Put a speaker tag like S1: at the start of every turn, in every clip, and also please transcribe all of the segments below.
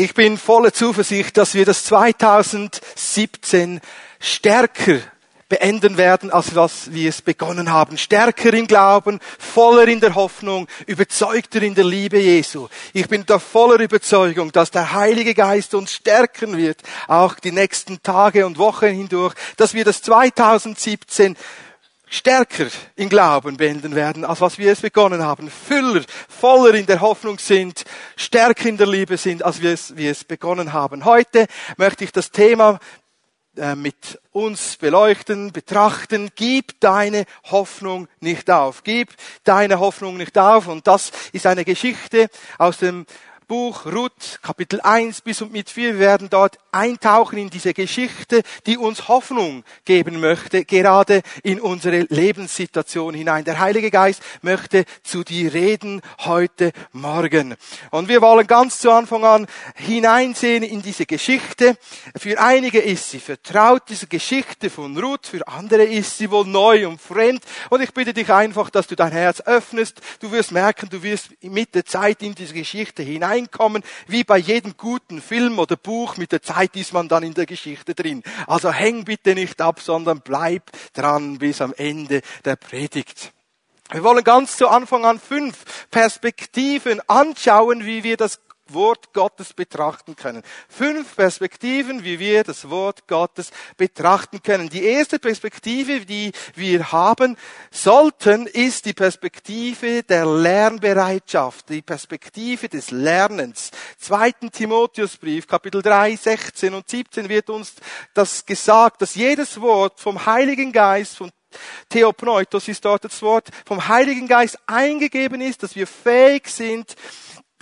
S1: Ich bin voller Zuversicht, dass wir das 2017 stärker beenden werden, als was wir es begonnen haben. Stärker im Glauben, voller in der Hoffnung, überzeugter in der Liebe Jesu. Ich bin da voller Überzeugung, dass der Heilige Geist uns stärken wird, auch die nächsten Tage und Wochen hindurch, dass wir das 2017 stärker im Glauben beenden werden, als was wir es begonnen haben, füller, voller in der Hoffnung sind, stärker in der Liebe sind, als wir es, wir es begonnen haben. Heute möchte ich das Thema äh, mit uns beleuchten, betrachten. Gib deine Hoffnung nicht auf. Gib deine Hoffnung nicht auf. Und das ist eine Geschichte aus dem Buch Ruth, Kapitel 1 bis und mit 4. Wir werden dort eintauchen in diese Geschichte, die uns Hoffnung geben möchte, gerade in unsere Lebenssituation hinein. Der Heilige Geist möchte zu dir reden heute Morgen. Und wir wollen ganz zu Anfang an hineinsehen in diese Geschichte. Für einige ist sie vertraut, diese Geschichte von Ruth, für andere ist sie wohl neu und fremd. Und ich bitte dich einfach, dass du dein Herz öffnest. Du wirst merken, du wirst mit der Zeit in diese Geschichte hinein hineinkommen, wie bei jedem guten Film oder Buch, mit der Zeit ist man dann in der Geschichte drin. Also häng bitte nicht ab, sondern bleib dran bis am Ende der Predigt. Wir wollen ganz zu Anfang an fünf Perspektiven anschauen, wie wir das Wort Gottes betrachten können. Fünf Perspektiven, wie wir das Wort Gottes betrachten können. Die erste Perspektive, die wir haben sollten, ist die Perspektive der Lernbereitschaft, die Perspektive des Lernens. Zweiten Timotheusbrief, Kapitel 3, 16 und 17 wird uns das gesagt, dass jedes Wort vom Heiligen Geist, von Theopneutos ist dort das Wort, vom Heiligen Geist eingegeben ist, dass wir fähig sind,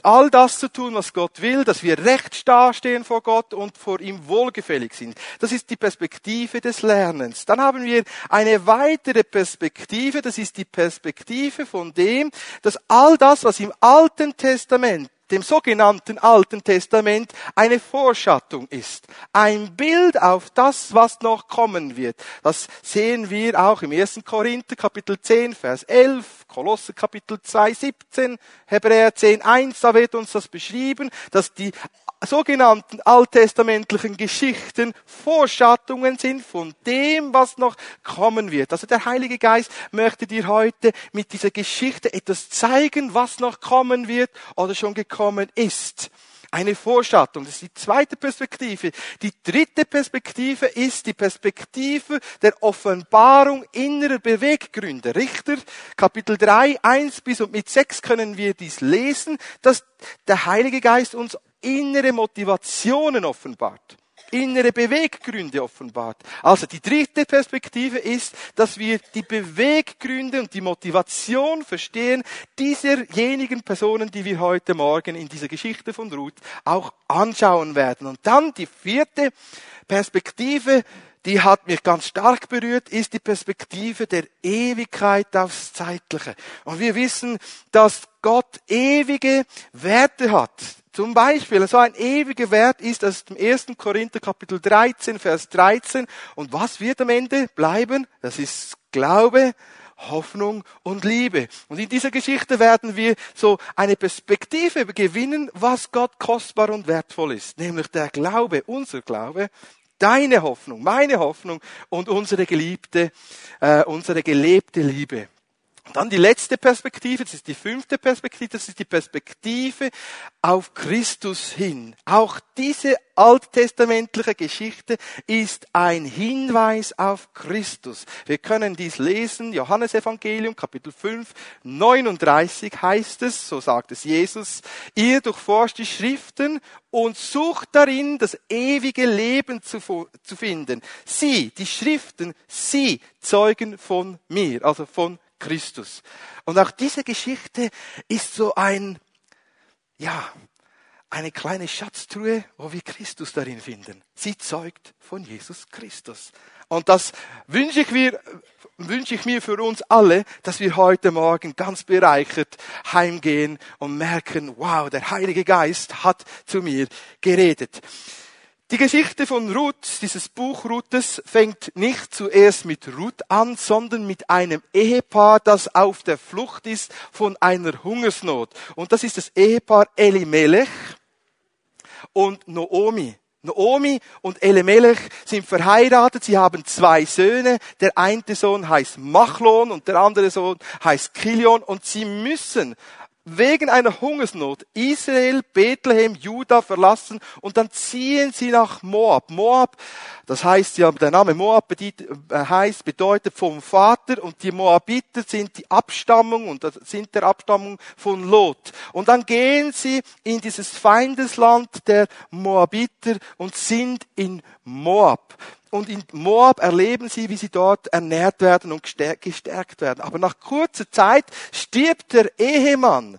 S1: all das zu tun, was Gott will, dass wir recht dastehen vor Gott und vor ihm wohlgefällig sind. Das ist die Perspektive des Lernens. Dann haben wir eine weitere Perspektive, das ist die Perspektive von dem, dass all das, was im Alten Testament dem sogenannten Alten Testament eine Vorschattung ist. Ein Bild auf das, was noch kommen wird. Das sehen wir auch im 1. Korinther Kapitel 10, Vers 11, Kolosser Kapitel 2, 17, Hebräer 10, 1, da wird uns das beschrieben, dass die sogenannten alttestamentlichen Geschichten Vorschattungen sind von dem, was noch kommen wird. Also der Heilige Geist möchte dir heute mit dieser Geschichte etwas zeigen, was noch kommen wird oder schon gekommen ist. Eine Vorschattung. Das ist die zweite Perspektive. Die dritte Perspektive ist die Perspektive der Offenbarung innerer Beweggründe. Richter, Kapitel 3, 1 bis und mit 6 können wir dies lesen, dass der Heilige Geist uns innere Motivationen offenbart, innere Beweggründe offenbart. Also die dritte Perspektive ist, dass wir die Beweggründe und die Motivation verstehen dieserjenigen Personen, die wir heute Morgen in dieser Geschichte von Ruth auch anschauen werden. Und dann die vierte Perspektive, die hat mich ganz stark berührt, ist die Perspektive der Ewigkeit aufs Zeitliche. Und wir wissen, dass Gott ewige Werte hat. Zum Beispiel, so ein ewiger Wert ist das im 1. Korinther Kapitel 13, Vers 13. Und was wird am Ende bleiben? Das ist Glaube, Hoffnung und Liebe. Und in dieser Geschichte werden wir so eine Perspektive gewinnen, was Gott kostbar und wertvoll ist. Nämlich der Glaube, unser Glaube, deine Hoffnung, meine Hoffnung und unsere geliebte, äh, unsere gelebte Liebe. Und dann die letzte Perspektive, das ist die fünfte Perspektive, das ist die Perspektive auf Christus hin. Auch diese alttestamentliche Geschichte ist ein Hinweis auf Christus. Wir können dies lesen, Johannes Evangelium, Kapitel 5, 39 heißt es, so sagt es Jesus, ihr durchforscht die Schriften und sucht darin, das ewige Leben zu, zu finden. Sie, die Schriften, sie zeugen von mir, also von Christus. Und auch diese Geschichte ist so ein, ja, eine kleine Schatztruhe, wo wir Christus darin finden. Sie zeugt von Jesus Christus. Und das wünsche ich mir, wünsche ich mir für uns alle, dass wir heute Morgen ganz bereichert heimgehen und merken, wow, der Heilige Geist hat zu mir geredet. Die Geschichte von Ruth, dieses Buch Ruthes, fängt nicht zuerst mit Ruth an, sondern mit einem Ehepaar, das auf der Flucht ist von einer Hungersnot. Und das ist das Ehepaar Elimelech und Noomi. Naomi und Elimelech sind verheiratet. Sie haben zwei Söhne. Der eine Sohn heißt Machlon und der andere Sohn heißt Kilion. Und sie müssen wegen einer Hungersnot Israel, Bethlehem, Juda verlassen und dann ziehen sie nach Moab. Moab, das heißt ja, der Name Moab äh, heißt, bedeutet vom Vater und die Moabiter sind die Abstammung und das sind der Abstammung von Lot. Und dann gehen sie in dieses Feindesland der Moabiter und sind in Moab. Und in Moab erleben sie, wie sie dort ernährt werden und gestärkt werden. Aber nach kurzer Zeit stirbt der Ehemann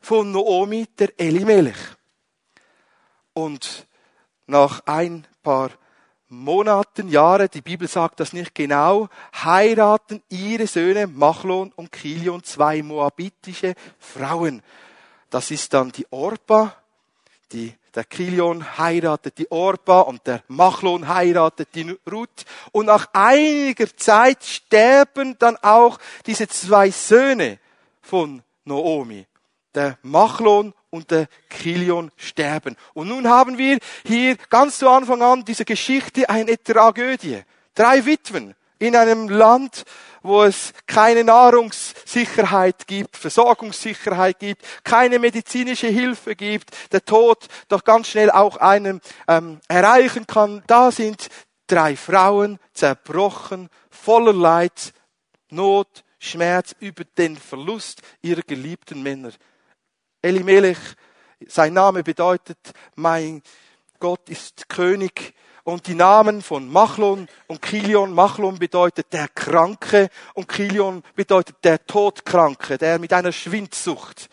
S1: von Naomi, der Elimelech. Und nach ein paar Monaten, Jahre, die Bibel sagt das nicht genau, heiraten ihre Söhne Machlon und Kilion zwei moabitische Frauen. Das ist dann die Orpa, die der Kilion heiratet die Orpa und der Machlon heiratet die Ruth. Und nach einiger Zeit sterben dann auch diese zwei Söhne von Noomi. Der Machlon und der Kilion sterben. Und nun haben wir hier ganz zu Anfang an diese Geschichte eine Tragödie. Drei Witwen in einem Land, wo es keine Nahrungssicherheit gibt, Versorgungssicherheit gibt, keine medizinische Hilfe gibt, der Tod doch ganz schnell auch einen ähm, erreichen kann. Da sind drei Frauen zerbrochen, voller Leid, Not, Schmerz über den Verlust ihrer geliebten Männer. Elimelech, sein Name bedeutet, mein Gott ist König und die Namen von Machlon und Kilion. Machlon bedeutet der Kranke und Kilion bedeutet der Todkranke, der mit einer Schwindsucht.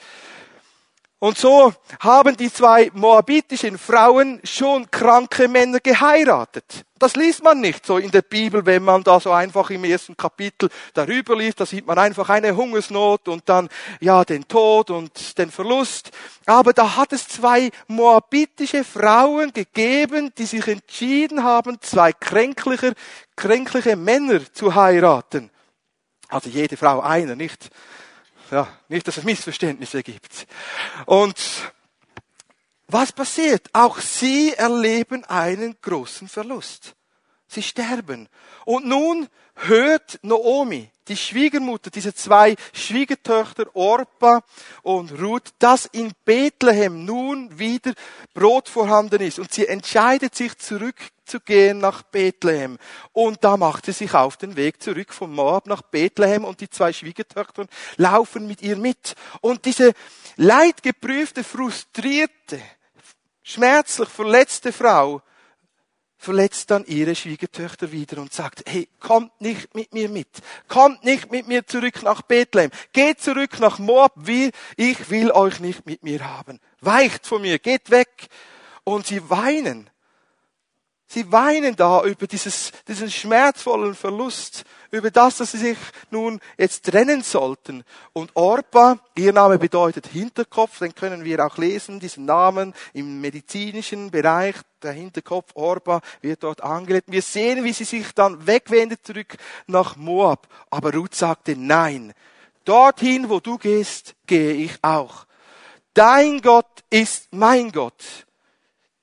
S1: Und so haben die zwei moabitischen Frauen schon kranke Männer geheiratet. Das liest man nicht so in der Bibel, wenn man da so einfach im ersten Kapitel darüber liest. Da sieht man einfach eine Hungersnot und dann, ja, den Tod und den Verlust. Aber da hat es zwei moabitische Frauen gegeben, die sich entschieden haben, zwei kränkliche, kränkliche Männer zu heiraten. Also jede Frau einer, nicht? Ja, nicht, dass es Missverständnisse gibt. Und was passiert? Auch sie erleben einen großen Verlust. Sie sterben. Und nun hört Naomi, die Schwiegermutter, diese zwei Schwiegertöchter Orpa und Ruth, dass in Bethlehem nun wieder Brot vorhanden ist. Und sie entscheidet sich zurückzugehen nach Bethlehem. Und da macht sie sich auf den Weg zurück von Moab nach Bethlehem und die zwei Schwiegertöchter laufen mit ihr mit. Und diese leidgeprüfte, frustrierte, schmerzlich verletzte Frau verletzt dann ihre Schwiegertöchter wieder und sagt, hey, kommt nicht mit mir mit. Kommt nicht mit mir zurück nach Bethlehem. Geht zurück nach Moab, wie ich will euch nicht mit mir haben. Weicht von mir, geht weg. Und sie weinen. Sie weinen da über dieses, diesen schmerzvollen Verlust, über das, dass sie sich nun jetzt trennen sollten. Und Orpa, ihr Name bedeutet Hinterkopf, den können wir auch lesen, diesen Namen im medizinischen Bereich, der Hinterkopf Orpa wird dort angelegt. Wir sehen, wie sie sich dann wegwendet zurück nach Moab. Aber Ruth sagte, nein, dorthin, wo du gehst, gehe ich auch. Dein Gott ist mein Gott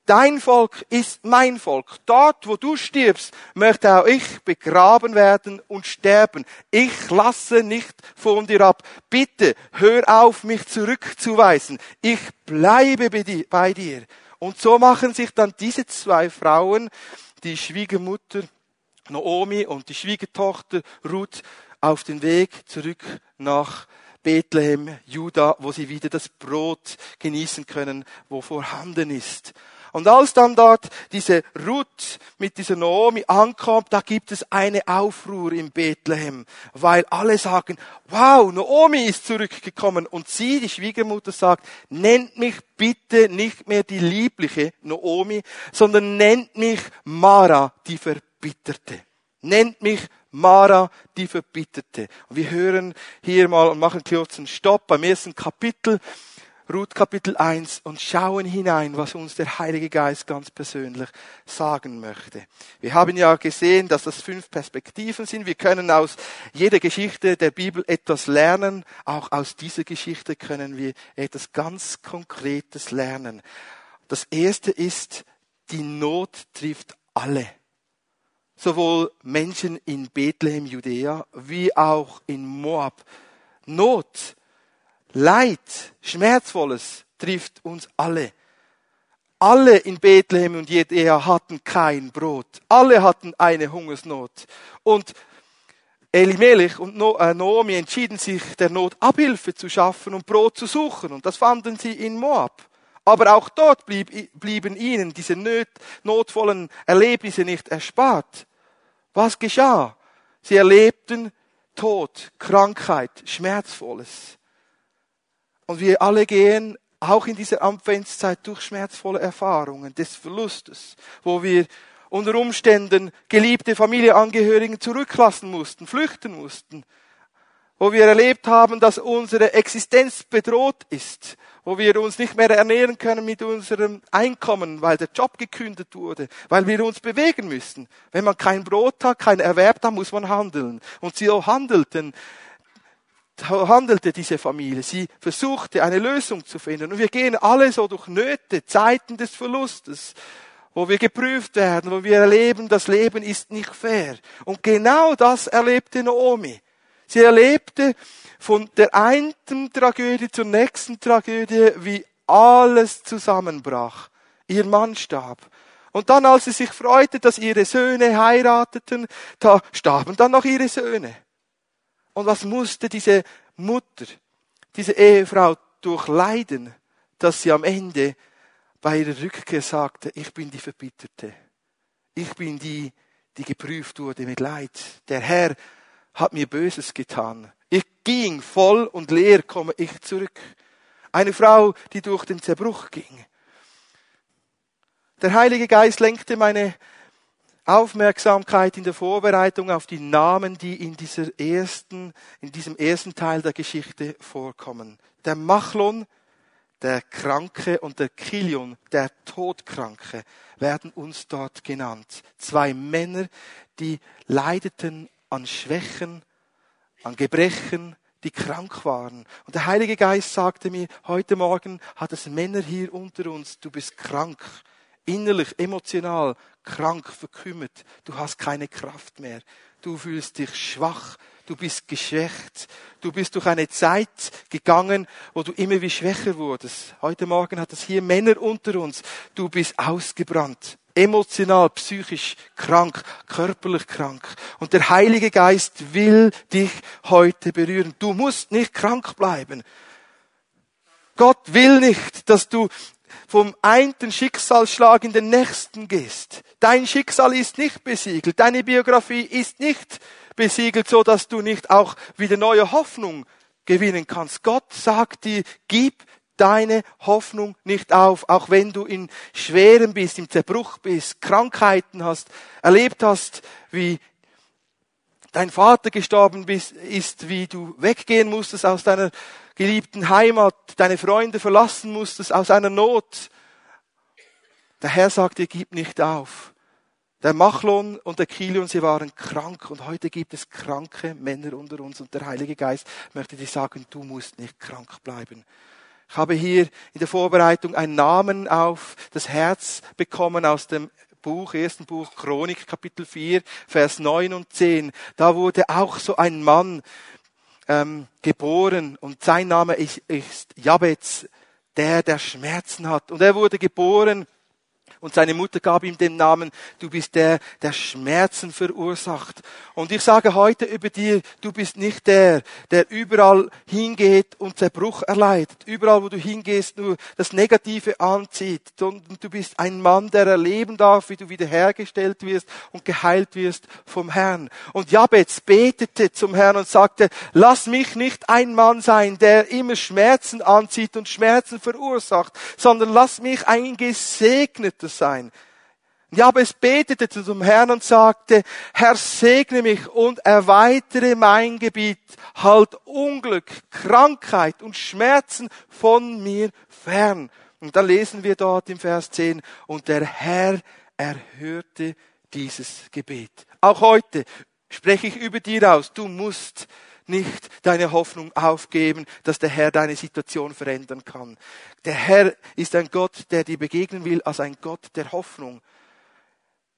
S1: Dein Volk ist mein Volk. Dort, wo du stirbst, möchte auch ich begraben werden und sterben. Ich lasse nicht von dir ab. Bitte, hör auf, mich zurückzuweisen. Ich bleibe bei dir. Und so machen sich dann diese zwei Frauen, die Schwiegermutter Naomi und die Schwiegertochter Ruth, auf den Weg zurück nach Bethlehem, Juda, wo sie wieder das Brot genießen können, wo vorhanden ist. Und als dann dort diese Ruth mit dieser Naomi ankommt, da gibt es eine Aufruhr in Bethlehem, weil alle sagen, wow, Naomi ist zurückgekommen. Und sie, die Schwiegermutter, sagt, nennt mich bitte nicht mehr die liebliche Naomi, sondern nennt mich Mara, die Verbitterte. Nennt mich Mara, die Verbitterte. Und wir hören hier mal und machen kurz einen Stopp beim ersten Kapitel. Ruth Kapitel 1 und schauen hinein, was uns der Heilige Geist ganz persönlich sagen möchte. Wir haben ja gesehen, dass das fünf Perspektiven sind. Wir können aus jeder Geschichte der Bibel etwas lernen. Auch aus dieser Geschichte können wir etwas ganz Konkretes lernen. Das erste ist, die Not trifft alle. Sowohl Menschen in Bethlehem, Judäa, wie auch in Moab. Not, Leid, Schmerzvolles trifft uns alle. Alle in Bethlehem und Judäa hatten kein Brot. Alle hatten eine Hungersnot. Und Elimelech und äh, Naomi entschieden sich, der Not Abhilfe zu schaffen und Brot zu suchen. Und das fanden sie in Moab. Aber auch dort blieb, blieben ihnen diese not, notvollen Erlebnisse nicht erspart. Was geschah? Sie erlebten Tod, Krankheit, Schmerzvolles. Und wir alle gehen auch in dieser Adventszeit durch schmerzvolle Erfahrungen des Verlustes, wo wir unter Umständen geliebte Familienangehörigen zurücklassen mussten, flüchten mussten, wo wir erlebt haben, dass unsere Existenz bedroht ist, wo wir uns nicht mehr ernähren können mit unserem Einkommen, weil der Job gekündigt wurde, weil wir uns bewegen müssen. Wenn man kein Brot hat, kein Erwerb, dann muss man handeln. Und sie handelten handelte diese Familie. Sie versuchte eine Lösung zu finden. Und wir gehen alle so durch Nöte, Zeiten des Verlustes, wo wir geprüft werden, wo wir erleben, das Leben ist nicht fair. Und genau das erlebte Naomi. Sie erlebte von der einen Tragödie zur nächsten Tragödie, wie alles zusammenbrach. Ihr Mann starb. Und dann, als sie sich freute, dass ihre Söhne heirateten, da starben dann noch ihre Söhne. Und was musste diese Mutter, diese Ehefrau durchleiden, dass sie am Ende bei ihrer Rückkehr sagte, ich bin die Verbitterte. Ich bin die, die geprüft wurde mit Leid. Der Herr hat mir Böses getan. Ich ging voll und leer, komme ich zurück. Eine Frau, die durch den Zerbruch ging. Der Heilige Geist lenkte meine Aufmerksamkeit in der Vorbereitung auf die Namen, die in dieser ersten, in diesem ersten Teil der Geschichte vorkommen. Der Machlon, der Kranke und der Kilion, der Todkranke, werden uns dort genannt. Zwei Männer, die leideten an Schwächen, an Gebrechen, die krank waren. Und der Heilige Geist sagte mir, heute Morgen hat es Männer hier unter uns, du bist krank innerlich, emotional krank, verkümmert. Du hast keine Kraft mehr. Du fühlst dich schwach. Du bist geschwächt. Du bist durch eine Zeit gegangen, wo du immer wie schwächer wurdest. Heute Morgen hat es hier Männer unter uns. Du bist ausgebrannt. Emotional, psychisch krank, körperlich krank. Und der Heilige Geist will dich heute berühren. Du musst nicht krank bleiben. Gott will nicht, dass du vom einen Schicksalsschlag in den nächsten gehst. Dein Schicksal ist nicht besiegelt, deine Biografie ist nicht besiegelt, so dass du nicht auch wieder neue Hoffnung gewinnen kannst. Gott sagt dir, gib deine Hoffnung nicht auf, auch wenn du in Schweren bist, im Zerbruch bist, Krankheiten hast, erlebt hast, wie dein Vater gestorben ist, wie du weggehen musstest aus deiner geliebten Heimat, deine Freunde verlassen musstest aus einer Not. Der Herr sagt dir, gib nicht auf. Der Machlon und der Kilion, sie waren krank und heute gibt es kranke Männer unter uns und der Heilige Geist möchte dir sagen, du musst nicht krank bleiben. Ich habe hier in der Vorbereitung einen Namen auf das Herz bekommen aus dem Buch, ersten Buch Chronik, Kapitel 4, Vers 9 und 10. Da wurde auch so ein Mann ähm, geboren und sein Name ist, ist Jabez, der, der Schmerzen hat. Und er wurde geboren und seine Mutter gab ihm den Namen, du bist der, der Schmerzen verursacht. Und ich sage heute über dir, du bist nicht der, der überall hingeht und Zerbruch erleidet. Überall, wo du hingehst, nur das Negative anzieht. Sondern du bist ein Mann, der erleben darf, wie du wiederhergestellt wirst und geheilt wirst vom Herrn. Und Jabez betete zum Herrn und sagte, lass mich nicht ein Mann sein, der immer Schmerzen anzieht und Schmerzen verursacht, sondern lass mich ein gesegneter Gottes sein. Jabez betete zum Herrn und sagte, Herr, segne mich und erweitere mein Gebiet, halt Unglück, Krankheit und Schmerzen von mir fern. Und dann lesen wir dort im Vers 10, und der Herr erhörte dieses Gebet. Auch heute spreche ich über dir aus, du musst nicht deine Hoffnung aufgeben, dass der Herr deine Situation verändern kann. Der Herr ist ein Gott, der dir begegnen will als ein Gott der Hoffnung.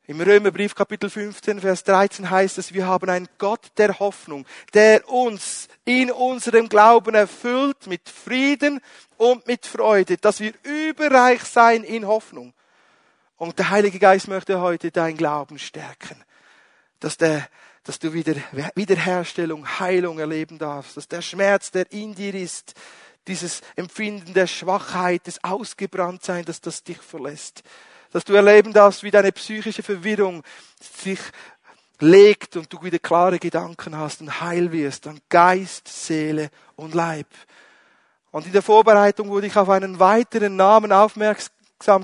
S1: Im Römerbrief Kapitel 15, Vers 13 heißt es, wir haben einen Gott der Hoffnung, der uns in unserem Glauben erfüllt mit Frieden und mit Freude, dass wir überreich sein in Hoffnung. Und der Heilige Geist möchte heute dein Glauben stärken, dass der dass du wieder Wiederherstellung, Heilung erleben darfst, dass der Schmerz, der in dir ist, dieses Empfinden der Schwachheit, des Ausgebranntsein, dass das dich verlässt dass du erleben darfst, wie deine psychische Verwirrung sich legt und du wieder klare Gedanken hast und heil wirst an Geist, Seele und Leib. Und in der Vorbereitung wurde ich auf einen weiteren Namen aufmerksam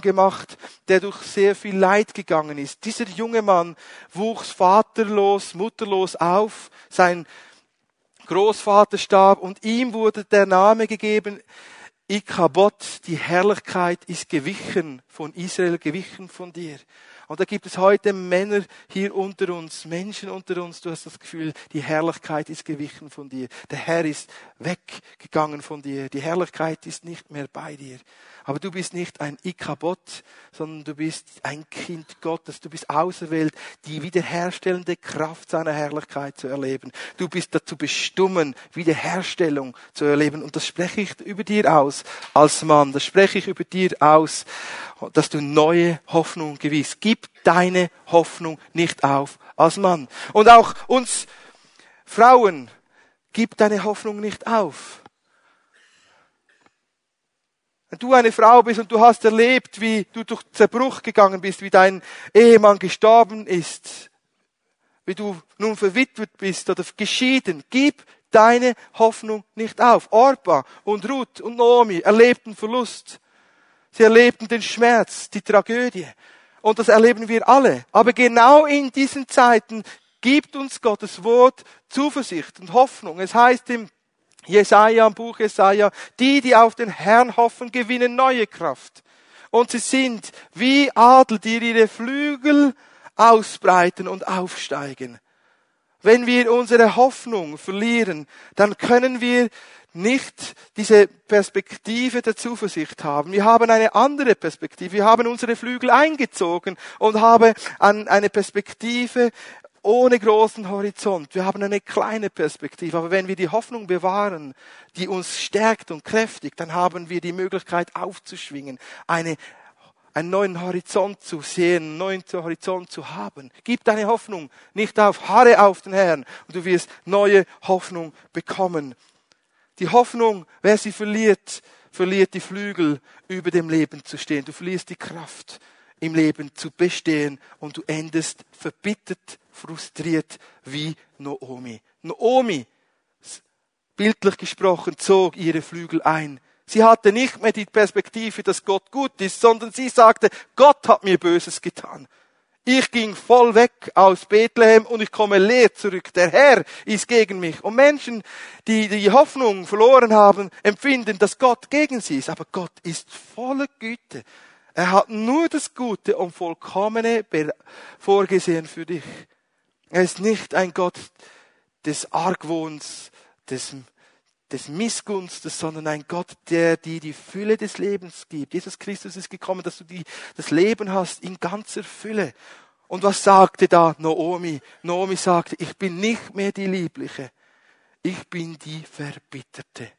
S1: gemacht, der durch sehr viel Leid gegangen ist. Dieser junge Mann wuchs vaterlos, mutterlos auf, sein Großvater starb und ihm wurde der Name gegeben, Ikabot, die Herrlichkeit ist gewichen von Israel, gewichen von dir. Und da gibt es heute Männer hier unter uns, Menschen unter uns, du hast das Gefühl, die Herrlichkeit ist gewichen von dir. Der Herr ist weggegangen von dir. Die Herrlichkeit ist nicht mehr bei dir. Aber du bist nicht ein Ikabot, sondern du bist ein Kind Gottes. Du bist auserwählt, die wiederherstellende Kraft seiner Herrlichkeit zu erleben. Du bist dazu bestimmt, Wiederherstellung zu erleben. Und das spreche ich über dir aus als Mann. Das spreche ich über dir aus, dass du neue Hoffnung gewiss. Gib deine Hoffnung nicht auf als Mann. Und auch uns Frauen, gib deine Hoffnung nicht auf. Wenn du eine Frau bist und du hast erlebt, wie du durch Zerbruch gegangen bist, wie dein Ehemann gestorben ist, wie du nun verwitwet bist oder geschieden, gib deine Hoffnung nicht auf. Orpa und Ruth und Naomi erlebten Verlust. Sie erlebten den Schmerz, die Tragödie. Und das erleben wir alle. Aber genau in diesen Zeiten gibt uns Gottes Wort Zuversicht und Hoffnung. Es heißt im Jesaja, Buch Jesaja, die, die auf den Herrn hoffen, gewinnen neue Kraft. Und sie sind wie Adel, die ihre Flügel ausbreiten und aufsteigen. Wenn wir unsere Hoffnung verlieren, dann können wir nicht diese Perspektive der Zuversicht haben. Wir haben eine andere Perspektive. Wir haben unsere Flügel eingezogen und haben eine Perspektive ohne großen Horizont. Wir haben eine kleine Perspektive. Aber wenn wir die Hoffnung bewahren, die uns stärkt und kräftigt, dann haben wir die Möglichkeit aufzuschwingen, eine, einen neuen Horizont zu sehen, einen neuen Horizont zu haben. Gib deine Hoffnung nicht auf, harre auf den Herrn und du wirst neue Hoffnung bekommen. Die Hoffnung, wer sie verliert, verliert die Flügel, über dem Leben zu stehen. Du verlierst die Kraft, im Leben zu bestehen und du endest verbittert, frustriert wie Noomi. Noomi, bildlich gesprochen, zog ihre Flügel ein. Sie hatte nicht mehr die Perspektive, dass Gott gut ist, sondern sie sagte, Gott hat mir Böses getan. Ich ging voll weg aus Bethlehem und ich komme leer zurück. Der Herr ist gegen mich. Und Menschen, die die Hoffnung verloren haben, empfinden, dass Gott gegen sie ist. Aber Gott ist voller Güte. Er hat nur das Gute und Vollkommene vorgesehen für dich. Er ist nicht ein Gott des Argwohns, des, des Missgunstes, sondern ein Gott, der dir die Fülle des Lebens gibt. Jesus Christus ist gekommen, dass du die, das Leben hast in ganzer Fülle. Und was sagte da Naomi? Naomi sagte, ich bin nicht mehr die Liebliche, ich bin die Verbitterte.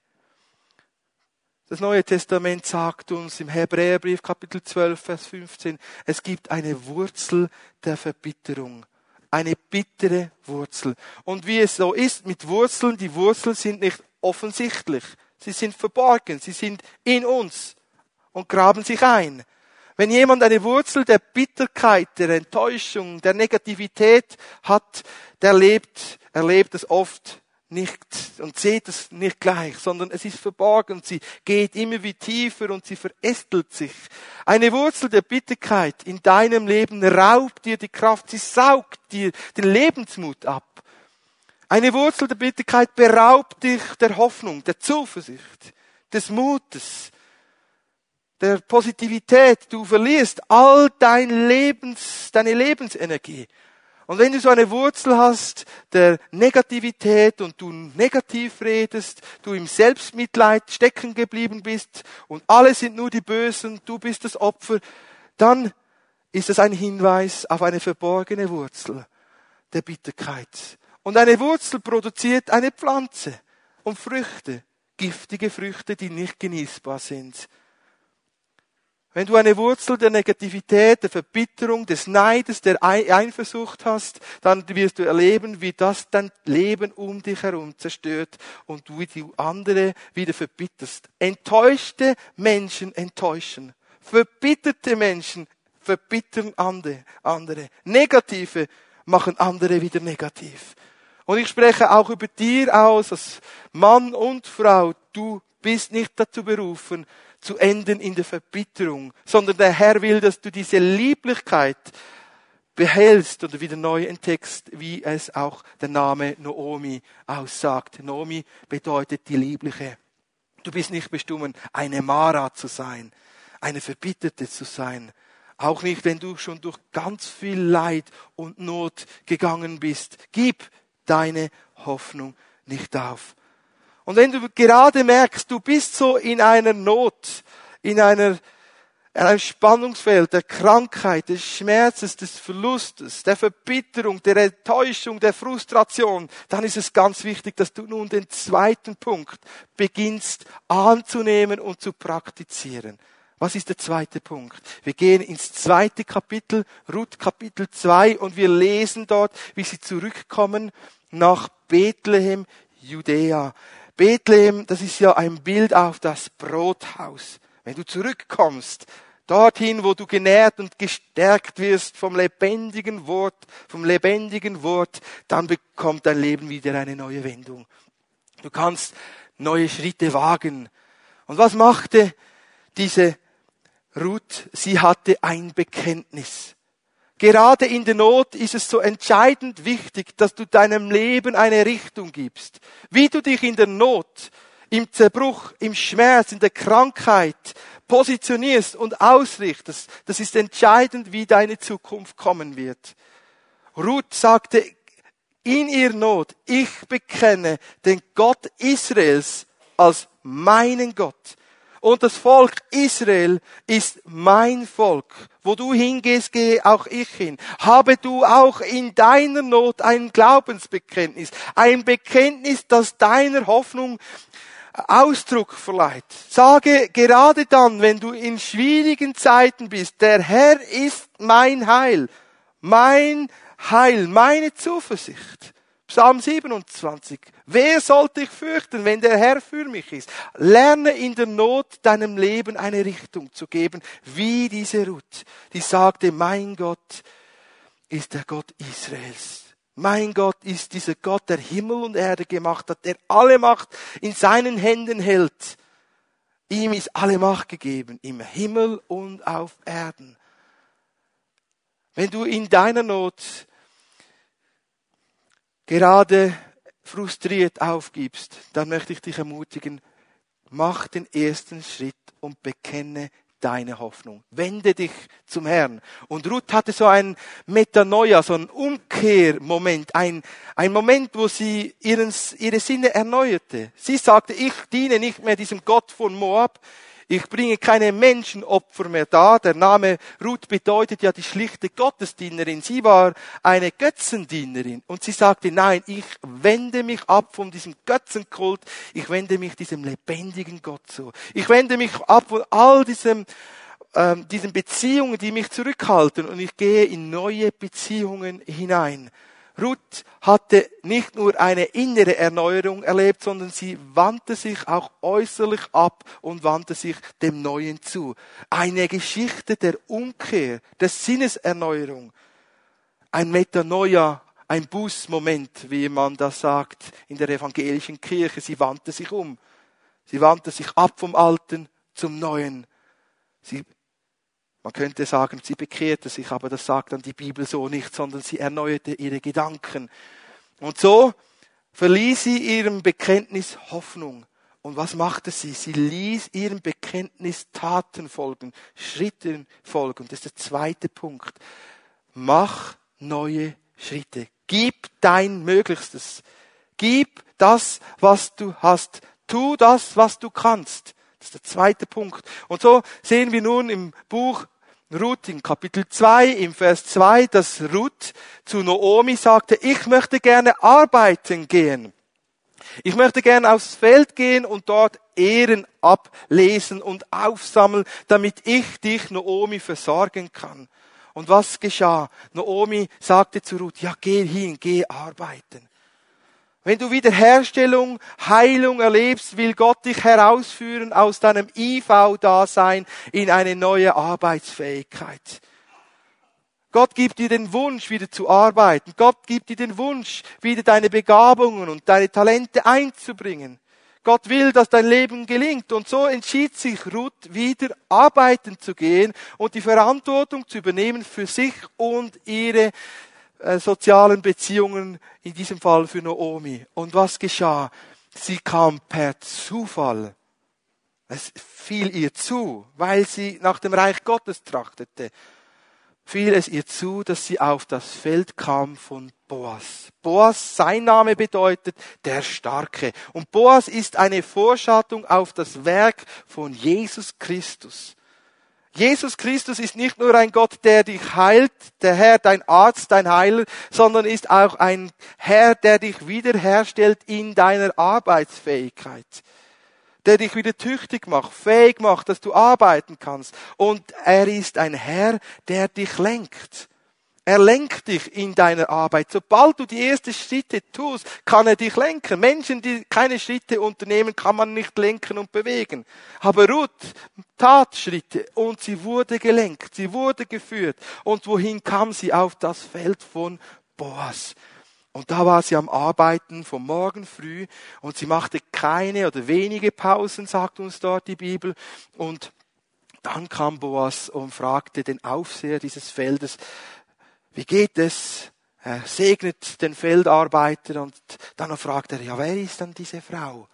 S1: Das Neue Testament sagt uns im Hebräerbrief Kapitel 12, Vers 15, es gibt eine Wurzel der Verbitterung eine bittere Wurzel. Und wie es so ist mit Wurzeln, die Wurzeln sind nicht offensichtlich. Sie sind verborgen. Sie sind in uns und graben sich ein. Wenn jemand eine Wurzel der Bitterkeit, der Enttäuschung, der Negativität hat, der lebt, erlebt es oft nicht und seht es nicht gleich, sondern es ist verborgen. Sie geht immer wie tiefer und sie verästelt sich. Eine Wurzel der Bitterkeit in deinem Leben raubt dir die Kraft, sie saugt dir den Lebensmut ab. Eine Wurzel der Bitterkeit beraubt dich der Hoffnung, der Zuversicht, des Mutes, der Positivität. Du verlierst all dein Lebens, deine Lebensenergie. Und wenn du so eine Wurzel hast der Negativität und du negativ redest, du im Selbstmitleid stecken geblieben bist und alle sind nur die Bösen, du bist das Opfer, dann ist es ein Hinweis auf eine verborgene Wurzel der Bitterkeit. Und eine Wurzel produziert eine Pflanze und Früchte, giftige Früchte, die nicht genießbar sind. Wenn du eine Wurzel der Negativität, der Verbitterung, des Neides, der Eifersucht hast, dann wirst du erleben, wie das dein Leben um dich herum zerstört und du die andere wieder verbitterst. Enttäuschte Menschen enttäuschen. Verbitterte Menschen verbittern andere. Negative machen andere wieder negativ. Und ich spreche auch über dir aus, als Mann und Frau, du bist nicht dazu berufen, zu enden in der Verbitterung, sondern der Herr will, dass du diese Lieblichkeit behältst oder wieder neu entdeckst, wie es auch der Name Noomi aussagt. Noomi bedeutet die Liebliche. Du bist nicht bestimmt, eine Mara zu sein, eine Verbitterte zu sein. Auch nicht, wenn du schon durch ganz viel Leid und Not gegangen bist. Gib deine Hoffnung nicht auf. Und wenn du gerade merkst, du bist so in einer Not, in einer in einem Spannungsfeld der Krankheit, des Schmerzes, des Verlustes, der Verbitterung, der Enttäuschung, der Frustration, dann ist es ganz wichtig, dass du nun den zweiten Punkt beginnst anzunehmen und zu praktizieren. Was ist der zweite Punkt? Wir gehen ins zweite Kapitel, Ruth Kapitel 2, und wir lesen dort, wie sie zurückkommen nach Bethlehem, Judäa. Bethlehem, das ist ja ein Bild auf das Brothaus. Wenn du zurückkommst, dorthin, wo du genährt und gestärkt wirst vom lebendigen Wort, vom lebendigen Wort, dann bekommt dein Leben wieder eine neue Wendung. Du kannst neue Schritte wagen. Und was machte diese Ruth? Sie hatte ein Bekenntnis. Gerade in der Not ist es so entscheidend wichtig, dass du deinem Leben eine Richtung gibst. Wie du dich in der Not, im Zerbruch, im Schmerz, in der Krankheit positionierst und ausrichtest, das ist entscheidend, wie deine Zukunft kommen wird. Ruth sagte in ihr Not, ich bekenne den Gott Israels als meinen Gott. Und das Volk Israel ist mein Volk. Wo du hingehst, gehe auch ich hin. Habe du auch in deiner Not ein Glaubensbekenntnis. Ein Bekenntnis, das deiner Hoffnung Ausdruck verleiht. Sage gerade dann, wenn du in schwierigen Zeiten bist, der Herr ist mein Heil. Mein Heil, meine Zuversicht. Psalm 27. Wer sollte ich fürchten, wenn der Herr für mich ist? Lerne in der Not deinem Leben eine Richtung zu geben, wie diese Ruth, die sagte, mein Gott ist der Gott Israels. Mein Gott ist dieser Gott, der Himmel und Erde gemacht hat, der alle Macht in seinen Händen hält. Ihm ist alle Macht gegeben, im Himmel und auf Erden. Wenn du in deiner Not gerade frustriert aufgibst, dann möchte ich dich ermutigen, mach den ersten Schritt und bekenne deine Hoffnung. Wende dich zum Herrn. Und Ruth hatte so ein Metanoia, so ein Umkehrmoment, ein, ein Moment, wo sie ihren, ihre Sinne erneuerte. Sie sagte, ich diene nicht mehr diesem Gott von Moab, ich bringe keine Menschenopfer mehr dar. Der Name Ruth bedeutet ja die schlichte Gottesdienerin. Sie war eine Götzendienerin. Und sie sagte, nein, ich wende mich ab von diesem Götzenkult. Ich wende mich diesem lebendigen Gott zu. Ich wende mich ab von all diesem, ähm, diesen Beziehungen, die mich zurückhalten. Und ich gehe in neue Beziehungen hinein. Ruth hatte nicht nur eine innere Erneuerung erlebt, sondern sie wandte sich auch äußerlich ab und wandte sich dem Neuen zu. Eine Geschichte der Umkehr, der Sinneserneuerung. Ein Metanoia, ein Bußmoment, wie man das sagt in der evangelischen Kirche. Sie wandte sich um. Sie wandte sich ab vom Alten zum Neuen. Sie man könnte sagen, sie bekehrte sich, aber das sagt dann die Bibel so nicht, sondern sie erneuerte ihre Gedanken. Und so verließ sie ihrem Bekenntnis Hoffnung. Und was machte sie? Sie ließ ihrem Bekenntnis Taten folgen, Schritten folgen. Das ist der zweite Punkt. Mach neue Schritte. Gib dein Möglichstes. Gib das, was du hast. Tu das, was du kannst. Das ist der zweite Punkt. Und so sehen wir nun im Buch Ruth in Kapitel 2, im Vers 2, dass Ruth zu Noomi sagte, ich möchte gerne arbeiten gehen. Ich möchte gerne aufs Feld gehen und dort Ehren ablesen und aufsammeln, damit ich dich, Noomi, versorgen kann. Und was geschah? Noomi sagte zu Ruth, ja, geh hin, geh arbeiten. Wenn du Wiederherstellung, Heilung erlebst, will Gott dich herausführen aus deinem IV-Dasein in eine neue Arbeitsfähigkeit. Gott gibt dir den Wunsch, wieder zu arbeiten. Gott gibt dir den Wunsch, wieder deine Begabungen und deine Talente einzubringen. Gott will, dass dein Leben gelingt. Und so entschied sich Ruth, wieder arbeiten zu gehen und die Verantwortung zu übernehmen für sich und ihre äh, sozialen Beziehungen, in diesem Fall für Naomi. Und was geschah? Sie kam per Zufall. Es fiel ihr zu, weil sie nach dem Reich Gottes trachtete. Fiel es ihr zu, dass sie auf das Feld kam von Boas. Boas, sein Name bedeutet der Starke. Und Boas ist eine Vorschattung auf das Werk von Jesus Christus. Jesus Christus ist nicht nur ein Gott, der dich heilt, der Herr, dein Arzt, dein Heiler, sondern ist auch ein Herr, der dich wiederherstellt in deiner Arbeitsfähigkeit, der dich wieder tüchtig macht, fähig macht, dass du arbeiten kannst. Und er ist ein Herr, der dich lenkt. Er lenkt dich in deiner Arbeit. Sobald du die ersten Schritte tust, kann er dich lenken. Menschen, die keine Schritte unternehmen, kann man nicht lenken und bewegen. Aber Ruth tat Schritte und sie wurde gelenkt, sie wurde geführt. Und wohin kam sie? Auf das Feld von Boas. Und da war sie am Arbeiten vom Morgen früh und sie machte keine oder wenige Pausen, sagt uns dort die Bibel. Und dann kam Boas und fragte den Aufseher dieses Feldes, wie geht es? Er segnet den Feldarbeiter und dann fragt er, ja, wer ist dann diese Frau?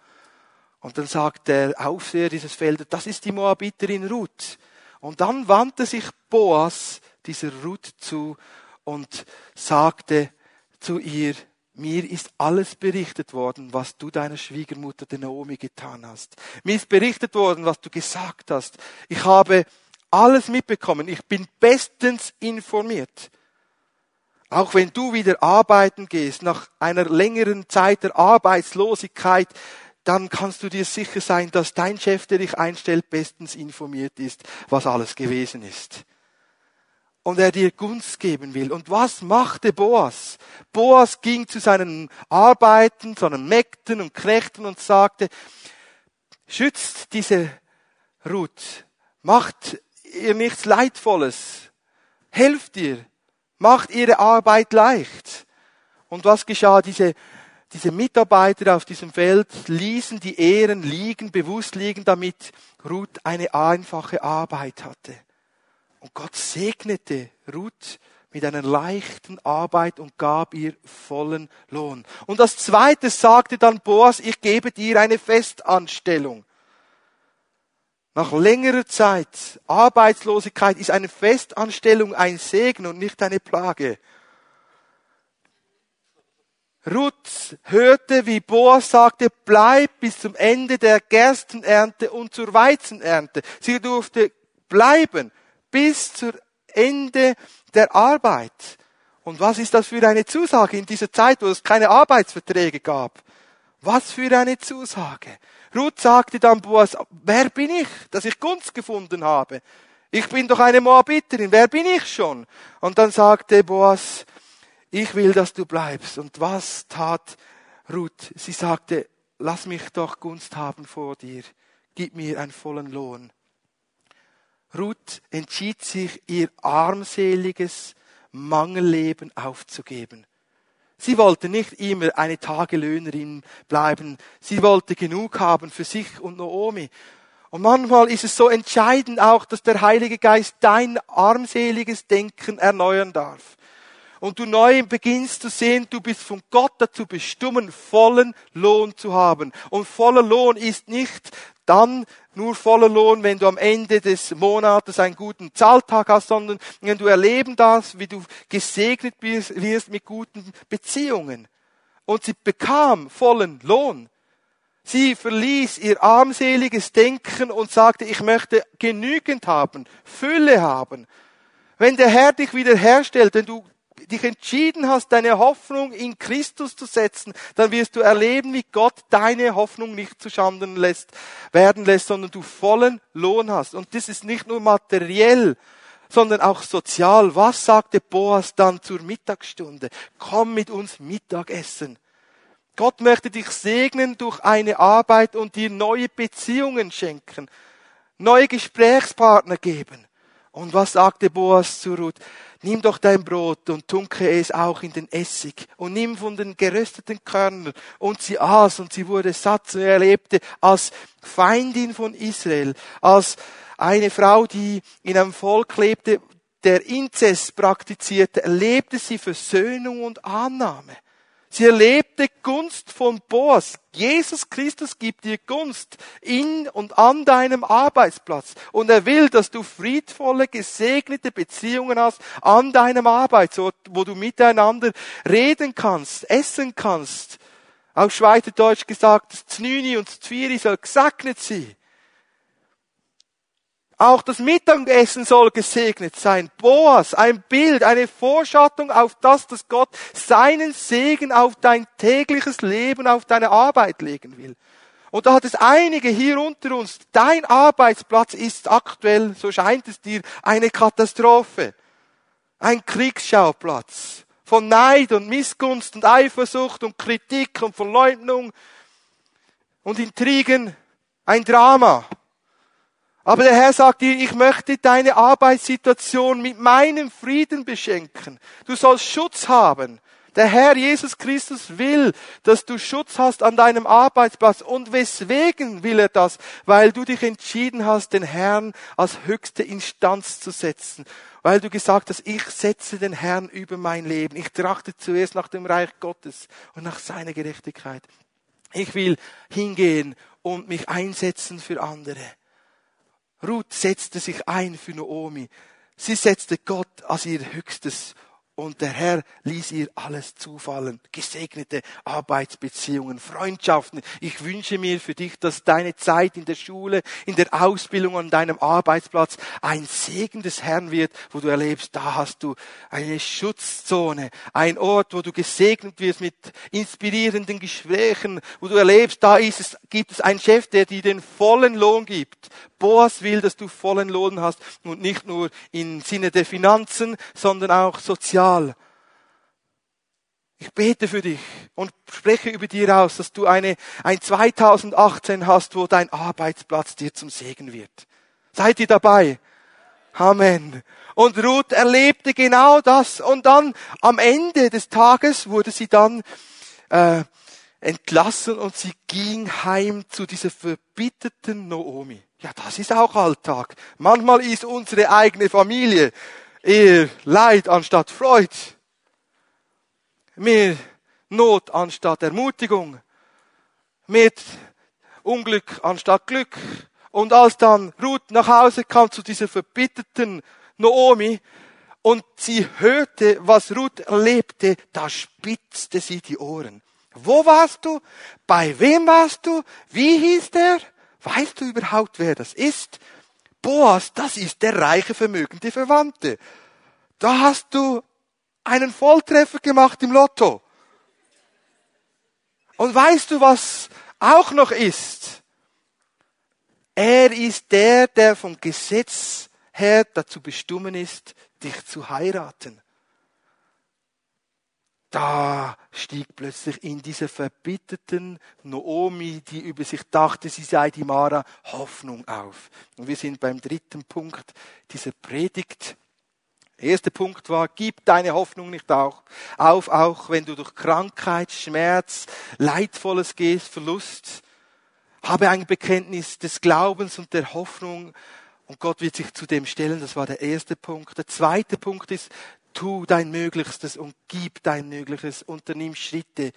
S1: Und dann sagt der Aufseher dieses Feldes, das ist die Moabiterin Ruth. Und dann wandte sich Boas dieser Ruth zu und sagte zu ihr, mir ist alles berichtet worden, was du deiner Schwiegermutter, der Naomi, getan hast. Mir ist berichtet worden, was du gesagt hast. Ich habe alles mitbekommen. Ich bin bestens informiert. Auch wenn du wieder arbeiten gehst, nach einer längeren Zeit der Arbeitslosigkeit, dann kannst du dir sicher sein, dass dein Chef, der dich einstellt, bestens informiert ist, was alles gewesen ist. Und er dir Gunst geben will. Und was machte Boas? Boas ging zu seinen Arbeiten, seinen Mägden und Knechten und sagte, schützt diese Ruth, macht ihr nichts Leidvolles, helft ihr, macht ihre Arbeit leicht. Und was geschah? Diese, diese Mitarbeiter auf diesem Feld ließen die Ehren liegen, bewusst liegen, damit Ruth eine einfache Arbeit hatte. Und Gott segnete Ruth mit einer leichten Arbeit und gab ihr vollen Lohn. Und das zweite sagte dann Boas, ich gebe dir eine Festanstellung. Nach längerer Zeit Arbeitslosigkeit ist eine Festanstellung ein Segen und nicht eine Plage. Ruth hörte, wie Boas sagte, bleib bis zum Ende der Gerstenernte und zur Weizenernte. Sie durfte bleiben bis zur Ende der Arbeit. Und was ist das für eine Zusage in dieser Zeit, wo es keine Arbeitsverträge gab? Was für eine Zusage. Ruth sagte dann Boas, wer bin ich, dass ich Gunst gefunden habe? Ich bin doch eine Moabiterin, wer bin ich schon? Und dann sagte Boas, ich will, dass du bleibst. Und was tat Ruth? Sie sagte, lass mich doch Gunst haben vor dir, gib mir einen vollen Lohn. Ruth entschied sich, ihr armseliges Mangelleben aufzugeben. Sie wollte nicht immer eine Tagelöhnerin bleiben. Sie wollte genug haben für sich und Naomi. Und manchmal ist es so entscheidend auch, dass der Heilige Geist dein armseliges Denken erneuern darf. Und du neu beginnst zu sehen, du bist von Gott dazu bestimmt, vollen Lohn zu haben. Und voller Lohn ist nicht dann nur voller Lohn, wenn du am Ende des Monates einen guten Zahltag hast, sondern wenn du erleben darfst, wie du gesegnet wirst mit guten Beziehungen. Und sie bekam vollen Lohn. Sie verließ ihr armseliges Denken und sagte, ich möchte genügend haben, Fülle haben. Wenn der Herr dich wiederherstellt, wenn du dich entschieden hast, deine Hoffnung in Christus zu setzen, dann wirst du erleben, wie Gott deine Hoffnung nicht zu Schanden lässt, werden lässt, sondern du vollen Lohn hast. Und das ist nicht nur materiell, sondern auch sozial. Was sagte Boas dann zur Mittagsstunde? Komm mit uns Mittagessen. Gott möchte dich segnen durch eine Arbeit und dir neue Beziehungen schenken, neue Gesprächspartner geben. Und was sagte Boas zu Ruth? Nimm doch dein Brot und tunke es auch in den Essig und nimm von den gerösteten Körnern. Und sie aß und sie wurde satt und er lebte als Feindin von Israel, als eine Frau, die in einem Volk lebte, der Inzest praktizierte, erlebte sie Versöhnung und Annahme. Sie erlebte Gunst von Boas. Jesus Christus gibt dir Gunst in und an deinem Arbeitsplatz. Und er will, dass du friedvolle, gesegnete Beziehungen hast an deinem Arbeitsort, wo du miteinander reden kannst, essen kannst. Auf Schweizerdeutsch gesagt, Znüni und das Zvieri soll gesegnet sein. Auch das Mittagessen soll gesegnet sein. Boas, ein Bild, eine Vorschattung auf das, dass Gott seinen Segen auf dein tägliches Leben, auf deine Arbeit legen will. Und da hat es einige hier unter uns. Dein Arbeitsplatz ist aktuell, so scheint es dir, eine Katastrophe. Ein Kriegsschauplatz von Neid und Missgunst und Eifersucht und Kritik und Verleugnung und Intrigen. Ein Drama. Aber der Herr sagt dir, ich möchte deine Arbeitssituation mit meinem Frieden beschenken. Du sollst Schutz haben. Der Herr Jesus Christus will, dass du Schutz hast an deinem Arbeitsplatz. Und weswegen will er das? Weil du dich entschieden hast, den Herrn als höchste Instanz zu setzen. Weil du gesagt hast, ich setze den Herrn über mein Leben. Ich trachte zuerst nach dem Reich Gottes und nach seiner Gerechtigkeit. Ich will hingehen und mich einsetzen für andere. Ruth setzte sich ein für Naomi. Sie setzte Gott als ihr höchstes und der Herr ließ ihr alles zufallen. Gesegnete Arbeitsbeziehungen, Freundschaften. Ich wünsche mir für dich, dass deine Zeit in der Schule, in der Ausbildung, an deinem Arbeitsplatz ein Segen des Herrn wird, wo du erlebst, da hast du eine Schutzzone, ein Ort, wo du gesegnet wirst mit inspirierenden Gesprächen, wo du erlebst, da ist es, gibt es einen Chef, der dir den vollen Lohn gibt. Boas will, dass du vollen Lohn hast und nicht nur im Sinne der Finanzen, sondern auch sozial. Ich bete für dich und spreche über dir aus, dass du eine, ein 2018 hast, wo dein Arbeitsplatz dir zum Segen wird. Seid ihr dabei? Amen. Und Ruth erlebte genau das. Und dann am Ende des Tages wurde sie dann äh, entlassen und sie ging heim zu dieser verbitterten Naomi. Ja, das ist auch Alltag. Manchmal ist unsere eigene Familie eher Leid anstatt Freude. Mehr Not anstatt Ermutigung. Mehr Unglück anstatt Glück. Und als dann Ruth nach Hause kam zu dieser verbitterten Naomi und sie hörte, was Ruth erlebte, da spitzte sie die Ohren. Wo warst du? Bei wem warst du? Wie hieß der? Weißt du überhaupt, wer das ist? Boas, das ist der reiche, vermögende Verwandte. Da hast du einen Volltreffer gemacht im Lotto. Und weißt du, was auch noch ist? Er ist der, der vom Gesetz her dazu bestimmt ist, dich zu heiraten da stieg plötzlich in dieser verbitterten Noomi, die über sich dachte, sie sei die Mara, Hoffnung auf. Und wir sind beim dritten Punkt dieser Predigt. Der erste Punkt war, gib deine Hoffnung nicht auf, auf, auch wenn du durch Krankheit, Schmerz, Leidvolles gehst, Verlust. Habe ein Bekenntnis des Glaubens und der Hoffnung und Gott wird sich zu dem stellen. Das war der erste Punkt. Der zweite Punkt ist, tu dein Möglichstes und gib dein Mögliches, unternimm Schritte,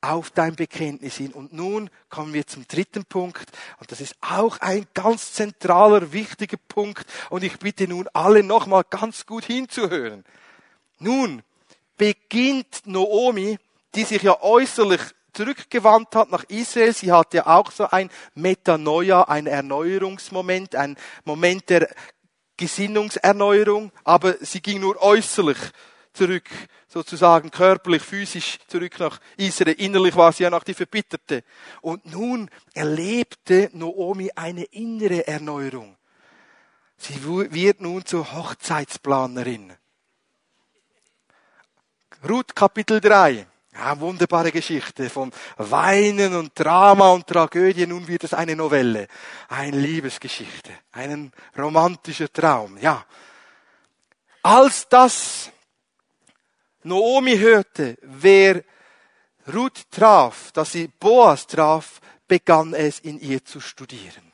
S1: auf dein Bekenntnis hin. Und nun kommen wir zum dritten Punkt. Und das ist auch ein ganz zentraler, wichtiger Punkt. Und ich bitte nun alle nochmal ganz gut hinzuhören. Nun beginnt Noomi, die sich ja äußerlich zurückgewandt hat nach Israel. Sie hatte ja auch so ein Metanoia, ein Erneuerungsmoment, ein Moment der Gesinnungserneuerung, aber sie ging nur äußerlich zurück, sozusagen körperlich, physisch zurück nach Israel. Innerlich war sie ja noch die Verbitterte. Und nun erlebte Noomi eine innere Erneuerung. Sie wird nun zur Hochzeitsplanerin. Ruth Kapitel 3. Ja, wunderbare Geschichte von Weinen und Drama und Tragödie. Nun wird es eine Novelle. Eine Liebesgeschichte. Ein romantischer Traum. Ja. Als das Noomi hörte, wer Ruth traf, dass sie Boas traf, begann es in ihr zu studieren.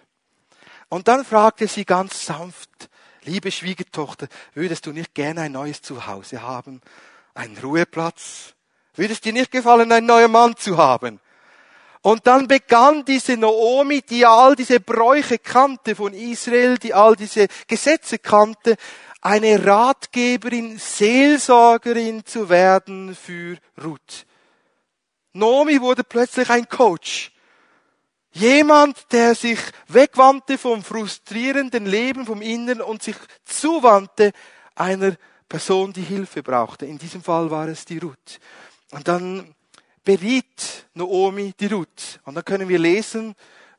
S1: Und dann fragte sie ganz sanft, liebe Schwiegertochter, würdest du nicht gerne ein neues Zuhause haben? Einen Ruheplatz? Würde es dir nicht gefallen, einen neuen Mann zu haben? Und dann begann diese Noomi, die all diese Bräuche kannte von Israel, die all diese Gesetze kannte, eine Ratgeberin, Seelsorgerin zu werden für Ruth. Noomi wurde plötzlich ein Coach. Jemand, der sich wegwandte vom frustrierenden Leben, vom Inneren und sich zuwandte einer Person, die Hilfe brauchte. In diesem Fall war es die Ruth. Und dann beriet Noomi die Ruth. Und dann können wir lesen,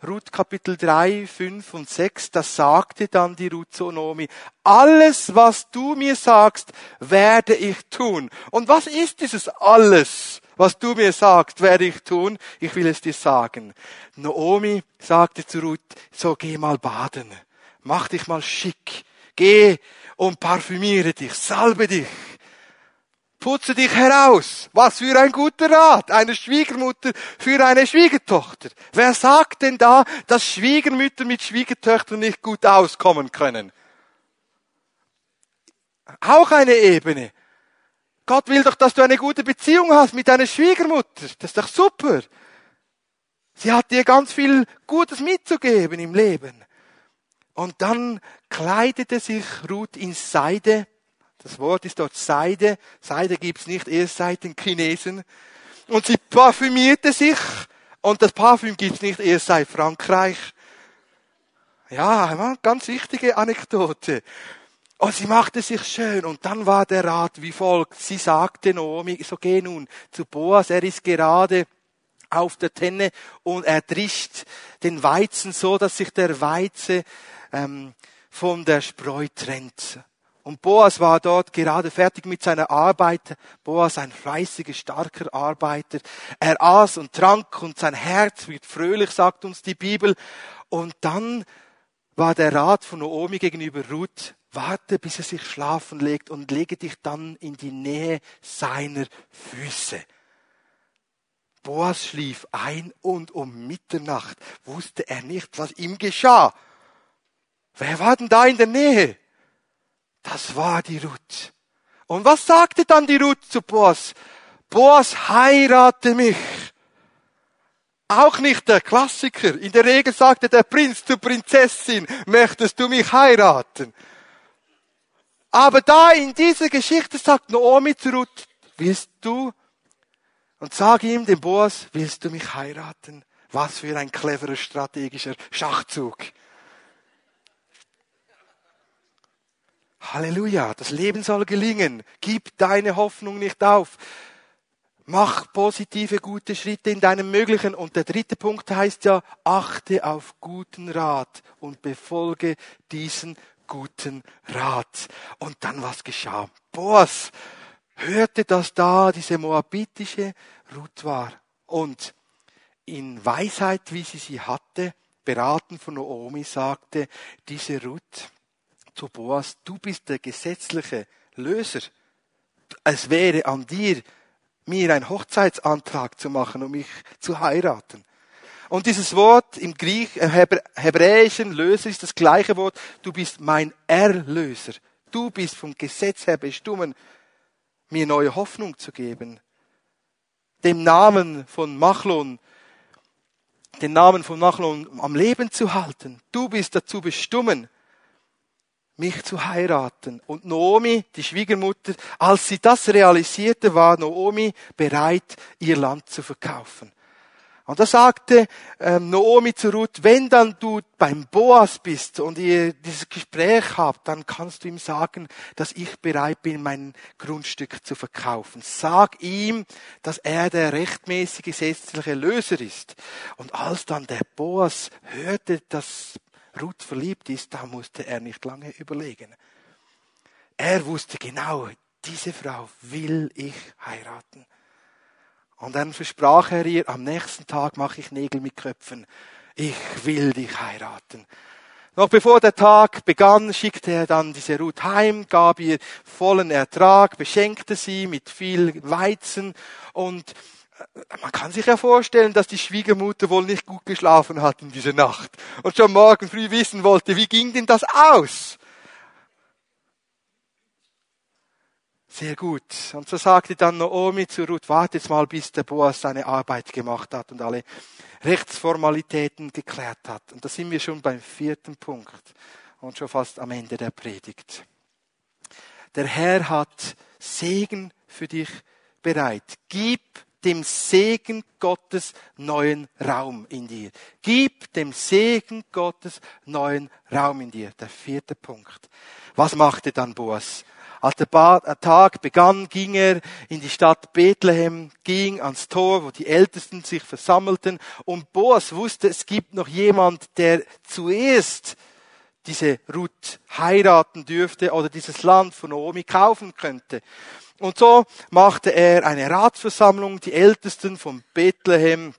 S1: Ruth Kapitel 3, 5 und 6, da sagte dann die Ruth zu Noomi, alles, was du mir sagst, werde ich tun. Und was ist dieses alles, was du mir sagst, werde ich tun? Ich will es dir sagen. Noomi sagte zu Ruth, so geh mal baden, mach dich mal schick, geh und parfümiere dich, salbe dich Putze dich heraus. Was für ein guter Rat. Eine Schwiegermutter für eine Schwiegertochter. Wer sagt denn da, dass Schwiegermütter mit Schwiegertöchtern nicht gut auskommen können? Auch eine Ebene. Gott will doch, dass du eine gute Beziehung hast mit deiner Schwiegermutter. Das ist doch super. Sie hat dir ganz viel Gutes mitzugeben im Leben. Und dann kleidete sich Ruth in Seide das Wort ist dort Seide. Seide gibt's nicht erst seit den Chinesen. Und sie parfümierte sich. Und das Parfüm gibt's nicht erst seit Frankreich. Ja, ganz wichtige Anekdote. Und sie machte sich schön. Und dann war der Rat wie folgt. Sie sagte Naomi, so geh nun zu Boas. Er ist gerade auf der Tenne und er drischt den Weizen so, dass sich der Weize ähm, von der Spreu trennt. Und Boas war dort gerade fertig mit seiner Arbeit. Boas, ein fleißiger, starker Arbeiter. Er aß und trank und sein Herz wird fröhlich, sagt uns die Bibel. Und dann war der Rat von Naomi gegenüber Ruth, warte, bis er sich schlafen legt und lege dich dann in die Nähe seiner Füße. Boas schlief ein und um Mitternacht wusste er nicht, was ihm geschah. Wer war denn da in der Nähe? Das war die Ruth. Und was sagte dann die Ruth zu Boas? Boas, heirate mich. Auch nicht der Klassiker. In der Regel sagte der Prinz zur Prinzessin, möchtest du mich heiraten? Aber da in dieser Geschichte sagt Naomi zu Ruth, willst du? Und sag ihm, dem Boas, willst du mich heiraten? Was für ein cleverer strategischer Schachzug. Halleluja, das Leben soll gelingen. Gib deine Hoffnung nicht auf. Mach positive, gute Schritte in deinem Möglichen. Und der dritte Punkt heißt ja, achte auf guten Rat und befolge diesen guten Rat. Und dann was geschah? Boas hörte, dass da diese moabitische Ruth war. Und in Weisheit, wie sie sie hatte, beraten von Naomi, sagte diese Ruth, zu Boas, du bist der gesetzliche Löser. Es wäre an dir, mir einen Hochzeitsantrag zu machen, um mich zu heiraten. Und dieses Wort im Griech, im äh, hebräischen Löser ist das gleiche Wort. Du bist mein Erlöser. Du bist vom Gesetz her bestimmt, mir neue Hoffnung zu geben. dem Namen von Machlon, den Namen von Machlon am Leben zu halten. Du bist dazu bestimmt, mich zu heiraten. Und Naomi, die Schwiegermutter, als sie das realisierte, war Naomi bereit, ihr Land zu verkaufen. Und da sagte ähm, Naomi zu Ruth, wenn dann du beim Boas bist und ihr dieses Gespräch habt, dann kannst du ihm sagen, dass ich bereit bin, mein Grundstück zu verkaufen. Sag ihm, dass er der rechtmäßige gesetzliche Löser ist. Und als dann der Boas hörte, dass Ruth verliebt ist, da musste er nicht lange überlegen. Er wusste genau, diese Frau will ich heiraten. Und dann versprach er ihr, am nächsten Tag mache ich Nägel mit Köpfen. Ich will dich heiraten. Noch bevor der Tag begann, schickte er dann diese Ruth heim, gab ihr vollen Ertrag, beschenkte sie mit viel Weizen und man kann sich ja vorstellen, dass die Schwiegermutter wohl nicht gut geschlafen hat in dieser Nacht und schon morgen früh wissen wollte, wie ging denn das aus? Sehr gut. Und so sagte dann Naomi zu Ruth, warte jetzt mal, bis der Boas seine Arbeit gemacht hat und alle Rechtsformalitäten geklärt hat. Und da sind wir schon beim vierten Punkt und schon fast am Ende der Predigt. Der Herr hat Segen für dich bereit. Gib dem Segen Gottes neuen Raum in dir. Gib dem Segen Gottes neuen Raum in dir. Der vierte Punkt. Was machte dann Boas? Als der Tag begann, ging er in die Stadt Bethlehem, ging ans Tor, wo die Ältesten sich versammelten. Und Boas wusste, es gibt noch jemand, der zuerst diese Ruth heiraten dürfte oder dieses Land von Naomi kaufen könnte. Und so machte er eine Ratsversammlung, die Ältesten von Bethlehem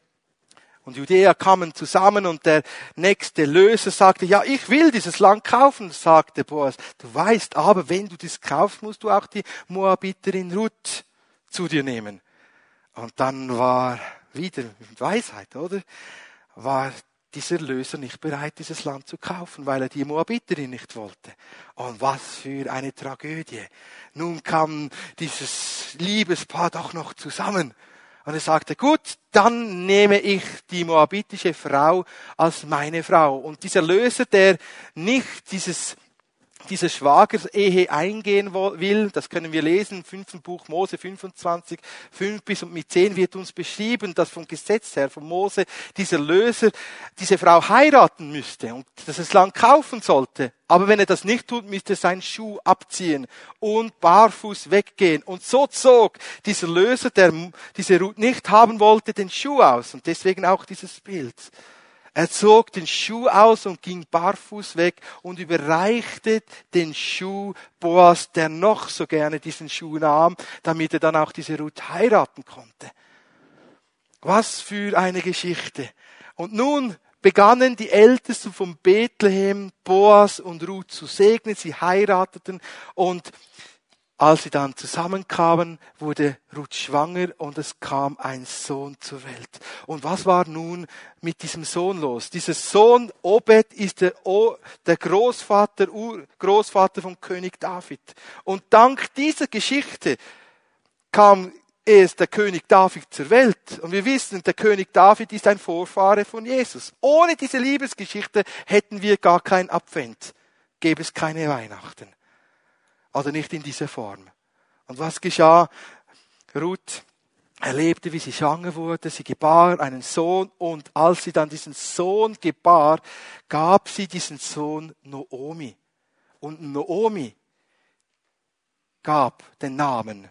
S1: und Judäa kamen zusammen und der nächste Löser sagte, ja, ich will dieses Land kaufen, sagte Boas. Du weißt aber, wenn du das kaufst, musst du auch die Moabiterin Ruth zu dir nehmen. Und dann war wieder Weisheit, oder? War dieser Löser nicht bereit, dieses Land zu kaufen, weil er die Moabiterin nicht wollte. Und was für eine Tragödie. Nun kam dieses Liebespaar doch noch zusammen. Und er sagte, gut, dann nehme ich die moabitische Frau als meine Frau. Und dieser Löser, der nicht dieses diese Schwagerehe eingehen will, das können wir lesen im fünften Buch Mose 25, 5 bis und mit 10 wird uns beschrieben, dass vom Gesetz her, von Mose, dieser Löser diese Frau heiraten müsste und dass das Land kaufen sollte. Aber wenn er das nicht tut, müsste er seinen Schuh abziehen und barfuß weggehen. Und so zog dieser Löser, der diese Ruth nicht haben wollte, den Schuh aus. Und deswegen auch dieses Bild. Er zog den Schuh aus und ging barfuß weg und überreichte den Schuh Boas, der noch so gerne diesen Schuh nahm, damit er dann auch diese Ruth heiraten konnte. Was für eine Geschichte. Und nun begannen die Ältesten von Bethlehem, Boas und Ruth zu segnen. Sie heirateten und als sie dann zusammenkamen, wurde Ruth schwanger und es kam ein Sohn zur Welt. Und was war nun mit diesem Sohn los? Dieser Sohn Obed ist der, der Großvater, Großvater von König David. Und dank dieser Geschichte kam erst der König David zur Welt. Und wir wissen, der König David ist ein Vorfahre von Jesus. Ohne diese Liebesgeschichte hätten wir gar kein Advent, gäbe es keine Weihnachten. Also nicht in dieser Form. Und was geschah? Ruth erlebte, wie sie schwanger wurde, sie gebar einen Sohn und als sie dann diesen Sohn gebar, gab sie diesen Sohn Noomi. Und Noomi gab den Namen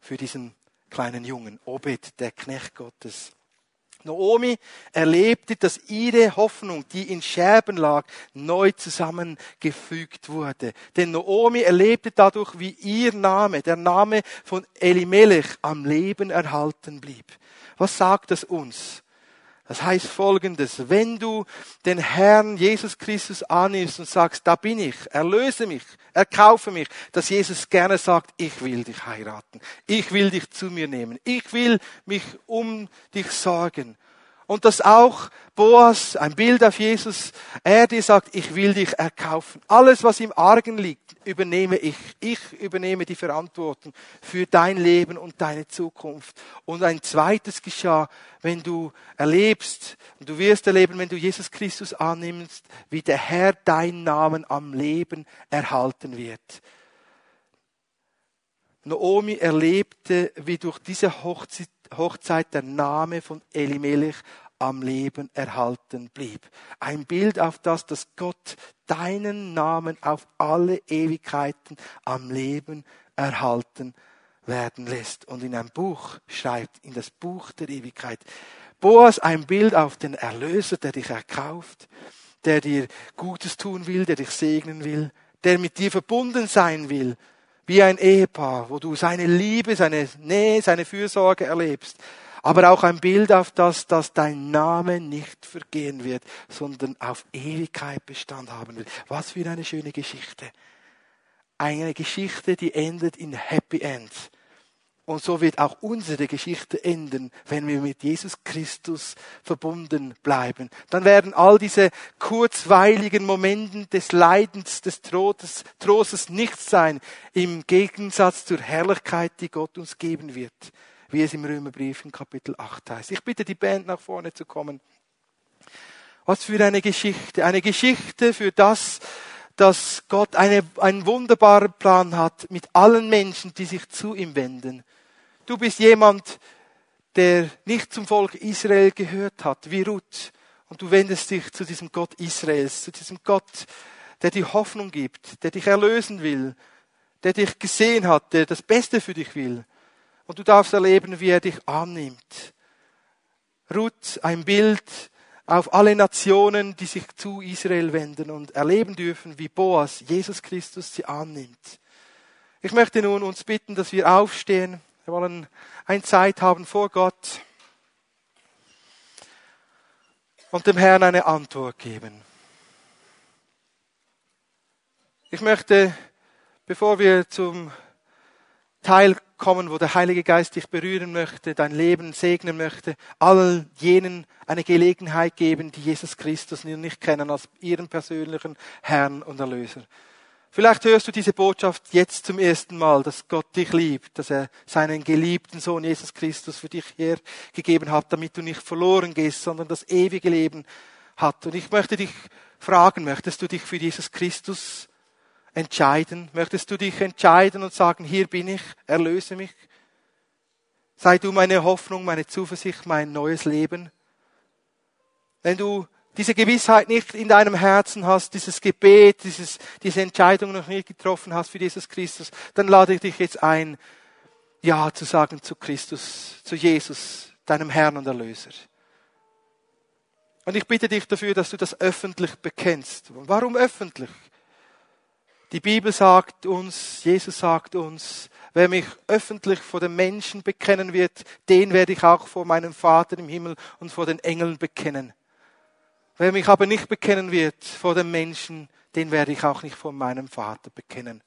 S1: für diesen kleinen Jungen, Obed, der Knecht Gottes. Naomi erlebte, dass ihre Hoffnung, die in Scherben lag, neu zusammengefügt wurde. Denn Naomi erlebte dadurch, wie ihr Name, der Name von Elimelech, am Leben erhalten blieb. Was sagt das uns? Das heißt folgendes, wenn du den Herrn Jesus Christus annimmst und sagst, da bin ich, erlöse mich, erkaufe mich, dass Jesus gerne sagt, ich will dich heiraten, ich will dich zu mir nehmen, ich will mich um dich sorgen. Und dass auch Boas, ein Bild auf Jesus, er dir sagt, ich will dich erkaufen. Alles, was im Argen liegt, übernehme ich. Ich übernehme die Verantwortung für dein Leben und deine Zukunft. Und ein zweites geschah, wenn du erlebst, und du wirst erleben, wenn du Jesus Christus annimmst, wie der Herr dein Namen am Leben erhalten wird. Naomi erlebte, wie durch diese Hochzeit, Hochzeit der Name von Elimelech am Leben erhalten blieb. Ein Bild auf das, dass Gott deinen Namen auf alle Ewigkeiten am Leben erhalten werden lässt und in ein Buch schreibt, in das Buch der Ewigkeit. Boas ein Bild auf den Erlöser, der dich erkauft, der dir Gutes tun will, der dich segnen will, der mit dir verbunden sein will, wie ein Ehepaar, wo du seine Liebe, seine Nähe, seine Fürsorge erlebst aber auch ein Bild auf das, dass dein Name nicht vergehen wird, sondern auf Ewigkeit Bestand haben wird. Was für eine schöne Geschichte. Eine Geschichte, die endet in Happy End. Und so wird auch unsere Geschichte enden, wenn wir mit Jesus Christus verbunden bleiben. Dann werden all diese kurzweiligen Momente des Leidens, des Trostes, Trostes nichts sein, im Gegensatz zur Herrlichkeit, die Gott uns geben wird wie es im Römerbrief in Kapitel 8 heißt. Ich bitte die Band nach vorne zu kommen. Was für eine Geschichte. Eine Geschichte für das, dass Gott eine, einen wunderbaren Plan hat mit allen Menschen, die sich zu ihm wenden. Du bist jemand, der nicht zum Volk Israel gehört hat, wie Ruth. Und du wendest dich zu diesem Gott Israels, zu diesem Gott, der dir Hoffnung gibt, der dich erlösen will, der dich gesehen hat, der das Beste für dich will. Und du darfst erleben, wie er dich annimmt. Ruth, ein Bild auf alle Nationen, die sich zu Israel wenden und erleben dürfen, wie Boas, Jesus Christus, sie annimmt. Ich möchte nun uns bitten, dass wir aufstehen. Wir wollen eine Zeit haben vor Gott und dem Herrn eine Antwort geben. Ich möchte, bevor wir zum Teil kommen, wo der Heilige Geist dich berühren möchte, dein Leben segnen möchte, all jenen eine Gelegenheit geben, die Jesus Christus nicht kennen als ihren persönlichen Herrn und Erlöser. Vielleicht hörst du diese Botschaft jetzt zum ersten Mal, dass Gott dich liebt, dass er seinen geliebten Sohn Jesus Christus für dich hergegeben hat, damit du nicht verloren gehst, sondern das ewige Leben hat. Und ich möchte dich fragen, möchtest du dich für Jesus Christus entscheiden? Möchtest du dich entscheiden und sagen, hier bin ich, erlöse mich? Sei du meine Hoffnung, meine Zuversicht, mein neues Leben? Wenn du diese Gewissheit nicht in deinem Herzen hast, dieses Gebet, dieses, diese Entscheidung noch nicht getroffen hast für Jesus Christus, dann lade ich dich jetzt ein, Ja zu sagen zu Christus, zu Jesus, deinem Herrn und Erlöser. Und ich bitte dich dafür, dass du das öffentlich bekennst. Warum öffentlich? Die Bibel sagt uns, Jesus sagt uns, wer mich öffentlich vor den Menschen bekennen wird, den werde ich auch vor meinem Vater im Himmel und vor den Engeln bekennen. Wer mich aber nicht bekennen wird vor den Menschen, den werde ich auch nicht vor meinem Vater bekennen.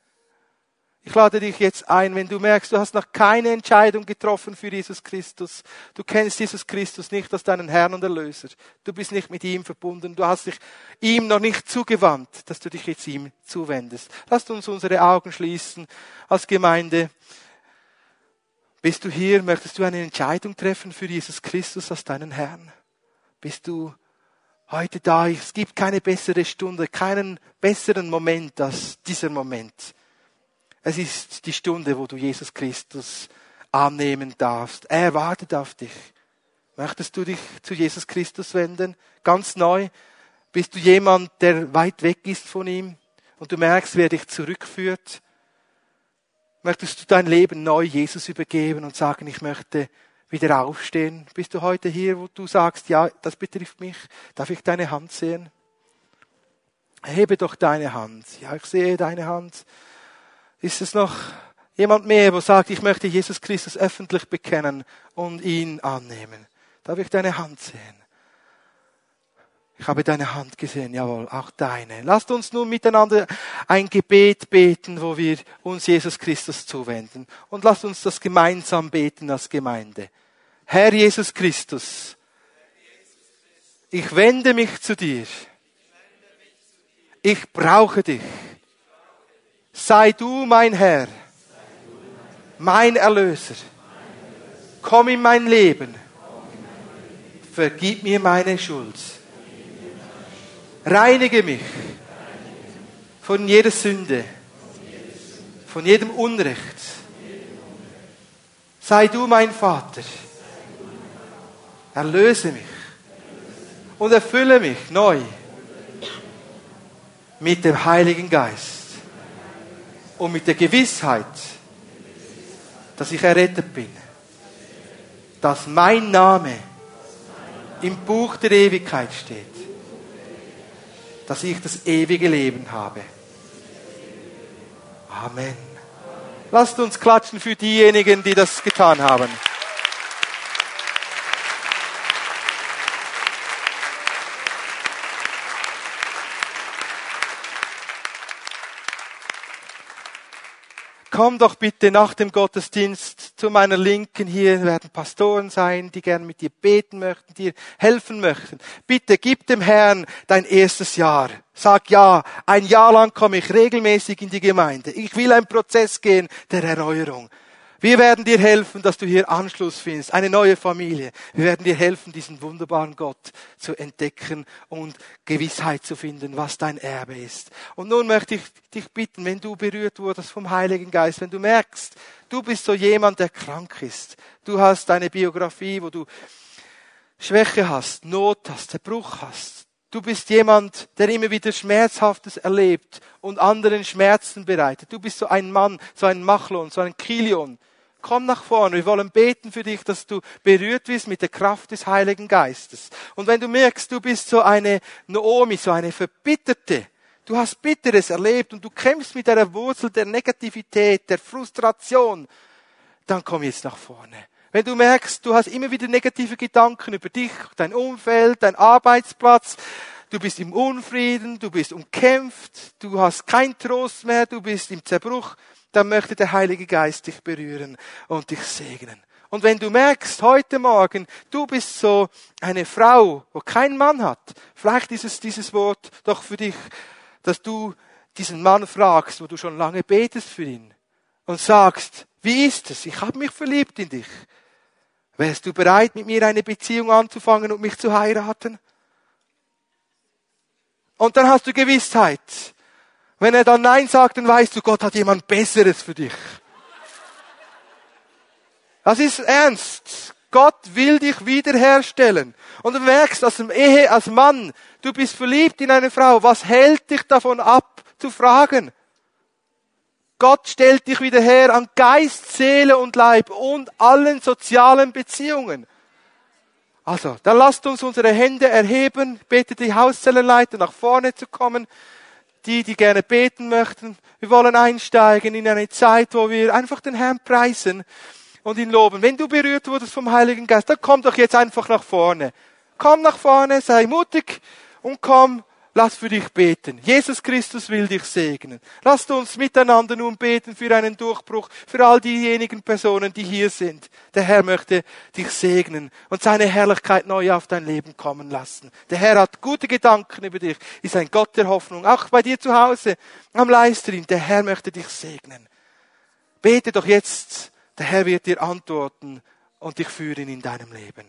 S1: Ich lade dich jetzt ein, wenn du merkst, du hast noch keine Entscheidung getroffen für Jesus Christus. Du kennst Jesus Christus nicht als deinen Herrn und Erlöser. Du bist nicht mit ihm verbunden. Du hast dich ihm noch nicht zugewandt, dass du dich jetzt ihm zuwendest. Lasst uns unsere Augen schließen als Gemeinde. Bist du hier? Möchtest du eine Entscheidung treffen für Jesus Christus als deinen Herrn? Bist du heute da? Es gibt keine bessere Stunde, keinen besseren Moment als dieser Moment es ist die Stunde, wo du Jesus Christus annehmen darfst. Er wartet auf dich. Möchtest du dich zu Jesus Christus wenden? Ganz neu? Bist du jemand, der weit weg ist von ihm und du merkst, wer dich zurückführt? Möchtest du dein Leben neu Jesus übergeben und sagen, ich möchte wieder aufstehen? Bist du heute hier, wo du sagst, ja, das betrifft mich? Darf ich deine Hand sehen? Hebe doch deine Hand. Ja, ich sehe deine Hand. Ist es noch jemand mehr, wo sagt, ich möchte Jesus Christus öffentlich bekennen und ihn annehmen? Darf ich deine Hand sehen? Ich habe deine Hand gesehen, jawohl, auch deine. Lasst uns nun miteinander ein Gebet beten, wo wir uns Jesus Christus zuwenden. Und lasst uns das gemeinsam beten als Gemeinde. Herr Jesus Christus, Ich wende mich zu dir. Ich brauche dich. Sei du mein Herr, mein Erlöser. Komm in mein Leben. Vergib mir meine Schuld. Reinige mich von jeder Sünde, von jedem Unrecht. Sei du mein Vater. Erlöse mich und erfülle mich neu mit dem Heiligen Geist und mit der Gewissheit, dass ich errettet bin, dass mein Name im Buch der Ewigkeit steht, dass ich das ewige Leben habe. Amen. Lasst uns klatschen für diejenigen, die das getan haben. Komm doch bitte nach dem Gottesdienst zu meiner Linken. Hier werden Pastoren sein, die gern mit dir beten möchten, dir helfen möchten. Bitte gib dem Herrn dein erstes Jahr. Sag ja, ein Jahr lang komme ich regelmäßig in die Gemeinde. Ich will einen Prozess gehen der Erneuerung. Wir werden dir helfen, dass du hier Anschluss findest, eine neue Familie. Wir werden dir helfen, diesen wunderbaren Gott zu entdecken und Gewissheit zu finden, was dein Erbe ist. Und nun möchte ich dich bitten, wenn du berührt wurdest vom Heiligen Geist, wenn du merkst, du bist so jemand, der krank ist, du hast eine Biografie, wo du Schwäche hast, Not hast, Zerbruch hast, Du bist jemand, der immer wieder Schmerzhaftes erlebt und anderen Schmerzen bereitet. Du bist so ein Mann, so ein Machlon, so ein Kilion, komm nach vorne. Wir wollen beten für dich, dass du berührt wirst mit der Kraft des Heiligen Geistes. Und wenn du merkst, du bist so eine Naomi, so eine Verbitterte, du hast Bitteres erlebt und du kämpfst mit der Wurzel der Negativität, der Frustration, dann komm jetzt nach vorne. Wenn du merkst, du hast immer wieder negative Gedanken über dich, dein Umfeld, dein Arbeitsplatz, du bist im Unfrieden, du bist umkämpft, du hast keinen Trost mehr, du bist im Zerbruch, dann möchte der Heilige Geist dich berühren und dich segnen. Und wenn du merkst, heute Morgen, du bist so eine Frau, wo kein Mann hat, vielleicht ist es dieses Wort doch für dich, dass du diesen Mann fragst, wo du schon lange betest für ihn und sagst, wie ist es? Ich habe mich verliebt in dich. Wärst du bereit, mit mir eine Beziehung anzufangen und mich zu heiraten? Und dann hast du Gewissheit. Wenn er dann Nein sagt, dann weißt du, Gott hat jemand Besseres für dich. Das ist ernst. Gott will dich wiederherstellen. Und du merkst, als Ehe, als Mann, du bist verliebt in eine Frau. Was hält dich davon ab, zu fragen? Gott stellt dich wieder her an Geist, Seele und Leib und allen sozialen Beziehungen. Also, dann lasst uns unsere Hände erheben, betet die Hauszellenleiter nach vorne zu kommen die, die gerne beten möchten. Wir wollen einsteigen in eine Zeit, wo wir einfach den Herrn preisen und ihn loben. Wenn du berührt wurdest vom Heiligen Geist, dann komm doch jetzt einfach nach vorne. Komm nach vorne, sei mutig und komm Lass für dich beten. Jesus Christus will dich segnen. Lasst uns miteinander nun beten für einen Durchbruch, für all diejenigen Personen, die hier sind. Der Herr möchte dich segnen und seine Herrlichkeit neu auf dein Leben kommen lassen. Der Herr hat gute Gedanken über dich, ist ein Gott der Hoffnung. Auch bei dir zu Hause, am Livestream, der Herr möchte dich segnen. Bete doch jetzt, der Herr wird dir antworten und dich führen in deinem Leben.